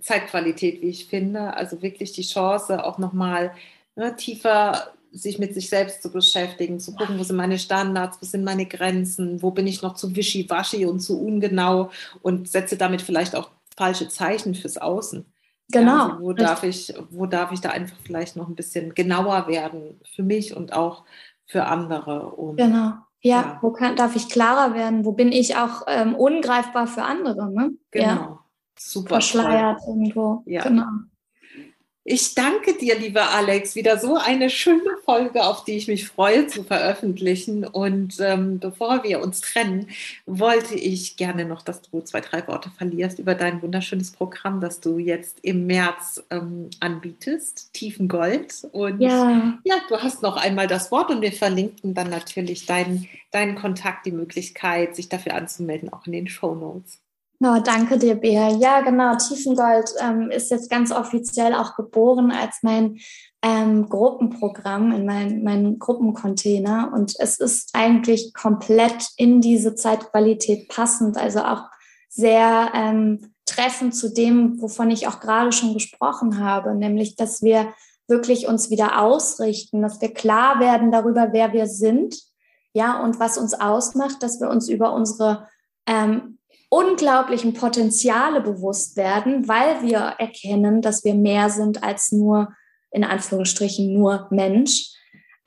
Zeitqualität, wie ich finde. Also wirklich die Chance, auch nochmal ne, tiefer sich mit sich selbst zu beschäftigen, zu gucken, wo sind meine Standards, wo sind meine Grenzen, wo bin ich noch zu wischiwaschi und zu ungenau und setze damit vielleicht auch falsche Zeichen fürs Außen. Genau. Ja, also wo, darf ich, wo darf ich da einfach vielleicht noch ein bisschen genauer werden für mich und auch für andere? Und, genau. Ja, ja, wo kann, darf ich klarer werden? Wo bin ich auch ähm, ungreifbar für andere? Ne? Genau. Ja. Super. Verschleiert toll. irgendwo. Ja. Genau. Ich danke dir, lieber Alex. Wieder so eine schöne Folge, auf die ich mich freue zu veröffentlichen. Und ähm, bevor wir uns trennen, wollte ich gerne noch, dass du zwei, drei Worte verlierst über dein wunderschönes Programm, das du jetzt im März ähm, anbietest, Tiefengold. Und ja. ja, du hast noch einmal das Wort und wir verlinken dann natürlich deinen, deinen Kontakt, die Möglichkeit, sich dafür anzumelden, auch in den Show Notes. No, danke dir, Bea. Ja, genau. Tiefengold ähm, ist jetzt ganz offiziell auch geboren als mein ähm, Gruppenprogramm in meinem mein Gruppencontainer. Und es ist eigentlich komplett in diese Zeitqualität passend. Also auch sehr ähm, treffen zu dem, wovon ich auch gerade schon gesprochen habe, nämlich dass wir wirklich uns wieder ausrichten, dass wir klar werden darüber, wer wir sind, ja, und was uns ausmacht, dass wir uns über unsere ähm, unglaublichen Potenziale bewusst werden, weil wir erkennen, dass wir mehr sind als nur, in Anführungsstrichen, nur Mensch,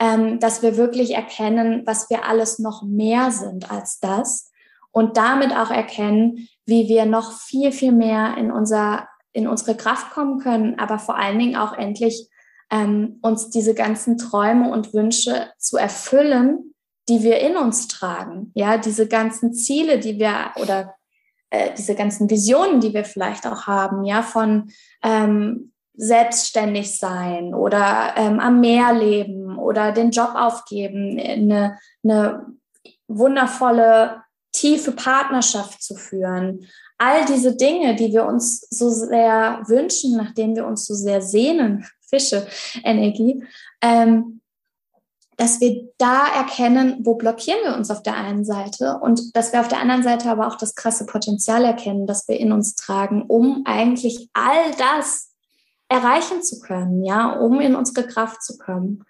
ähm, dass wir wirklich erkennen, was wir alles noch mehr sind als das und damit auch erkennen, wie wir noch viel, viel mehr in, unser, in unsere Kraft kommen können, aber vor allen Dingen auch endlich ähm, uns diese ganzen Träume und Wünsche zu erfüllen, die wir in uns tragen. Ja, diese ganzen Ziele, die wir oder äh, diese ganzen Visionen, die wir vielleicht auch haben, ja, von ähm, selbstständig sein oder ähm, am Meer leben oder den Job aufgeben, eine, eine wundervolle, tiefe Partnerschaft zu führen. All diese Dinge, die wir uns so sehr wünschen, nach denen wir uns so sehr sehnen, [LAUGHS] Fische, Energie, ähm, dass wir da erkennen, wo blockieren wir uns auf der einen Seite und dass wir auf der anderen Seite aber auch das krasse Potenzial erkennen, das wir in uns tragen, um eigentlich all das erreichen zu können, ja, um in unsere Kraft zu kommen.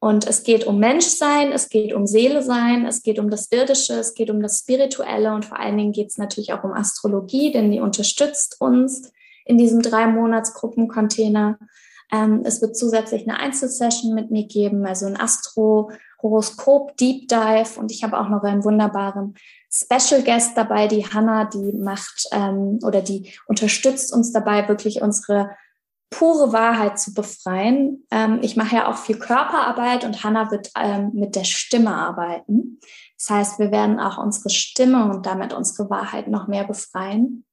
Und es geht um Menschsein, es geht um Seele sein, es geht um das Irdische, es geht um das Spirituelle und vor allen Dingen geht es natürlich auch um Astrologie, denn die unterstützt uns in diesem drei Monats Gruppencontainer. Ähm, es wird zusätzlich eine Einzelsession mit mir geben, also ein Astro-Horoskop Deep Dive und ich habe auch noch einen wunderbaren Special Guest dabei, die Hanna, die macht ähm, oder die unterstützt uns dabei, wirklich unsere pure Wahrheit zu befreien. Ähm, ich mache ja auch viel Körperarbeit und Hanna wird ähm, mit der Stimme arbeiten. Das heißt, wir werden auch unsere Stimme und damit unsere Wahrheit noch mehr befreien.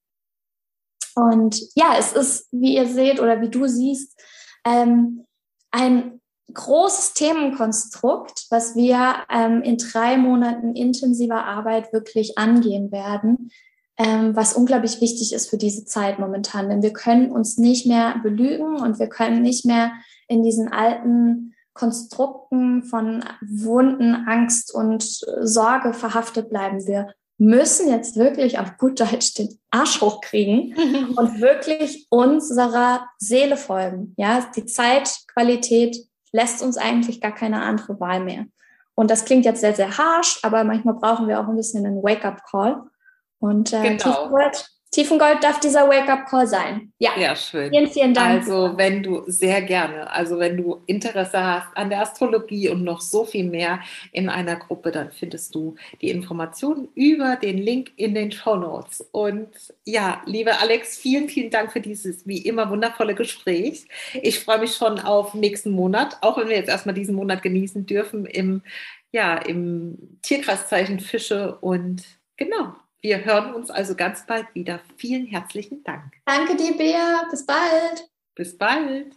Und ja, es ist, wie ihr seht oder wie du siehst, ähm, ein großes Themenkonstrukt, was wir ähm, in drei Monaten intensiver Arbeit wirklich angehen werden, ähm, was unglaublich wichtig ist für diese Zeit momentan. Denn wir können uns nicht mehr belügen und wir können nicht mehr in diesen alten Konstrukten von Wunden, Angst und Sorge verhaftet bleiben. Wir müssen jetzt wirklich auf gut Deutsch den Arsch hochkriegen [LAUGHS] und wirklich unserer Seele folgen. Ja, die Zeitqualität lässt uns eigentlich gar keine andere Wahl mehr. Und das klingt jetzt sehr, sehr harsh, aber manchmal brauchen wir auch ein bisschen einen Wake-up-Call. Und äh, genau. Tiefengold darf dieser Wake-up-Call sein. Ja. ja, schön. Vielen, vielen Dank. Also, wenn du sehr gerne, also wenn du Interesse hast an der Astrologie und noch so viel mehr in einer Gruppe, dann findest du die Informationen über den Link in den Show Notes. Und ja, liebe Alex, vielen, vielen Dank für dieses wie immer wundervolle Gespräch. Ich freue mich schon auf nächsten Monat, auch wenn wir jetzt erstmal diesen Monat genießen dürfen im, ja, im Tierkreiszeichen Fische und genau. Wir hören uns also ganz bald wieder. Vielen herzlichen Dank. Danke dir, Bea. Bis bald. Bis bald.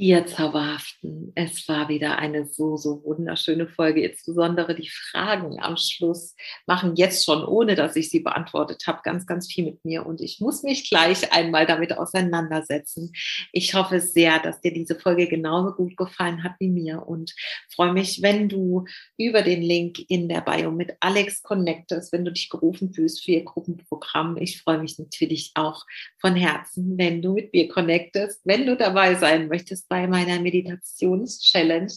Ihr Zauberhaften, es war wieder eine so, so wunderschöne Folge. Insbesondere die Fragen am Schluss machen jetzt schon, ohne dass ich sie beantwortet habe, ganz, ganz viel mit mir. Und ich muss mich gleich einmal damit auseinandersetzen. Ich hoffe sehr, dass dir diese Folge genauso gut gefallen hat wie mir und freue mich, wenn du über den Link in der Bio mit Alex connectest, wenn du dich gerufen fühlst für ihr Gruppenprogramm. Ich freue mich natürlich auch von Herzen, wenn du mit mir connectest, wenn du dabei sein möchtest bei meiner Meditations-Challenge,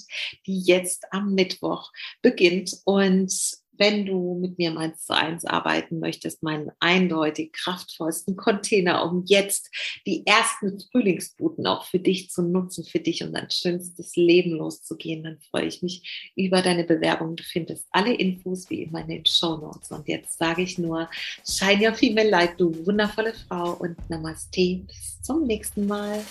die jetzt am Mittwoch beginnt. Und wenn du mit mir mal zu eins arbeiten möchtest, meinen eindeutig kraftvollsten Container, um jetzt die ersten Frühlingsbuten auch für dich zu nutzen, für dich und dein schönstes Leben loszugehen, dann freue ich mich über deine Bewerbung. Du findest alle Infos wie immer in den Show Notes. Und jetzt sage ich nur, shine your female light, du wundervolle Frau und Namaste. Bis zum nächsten Mal.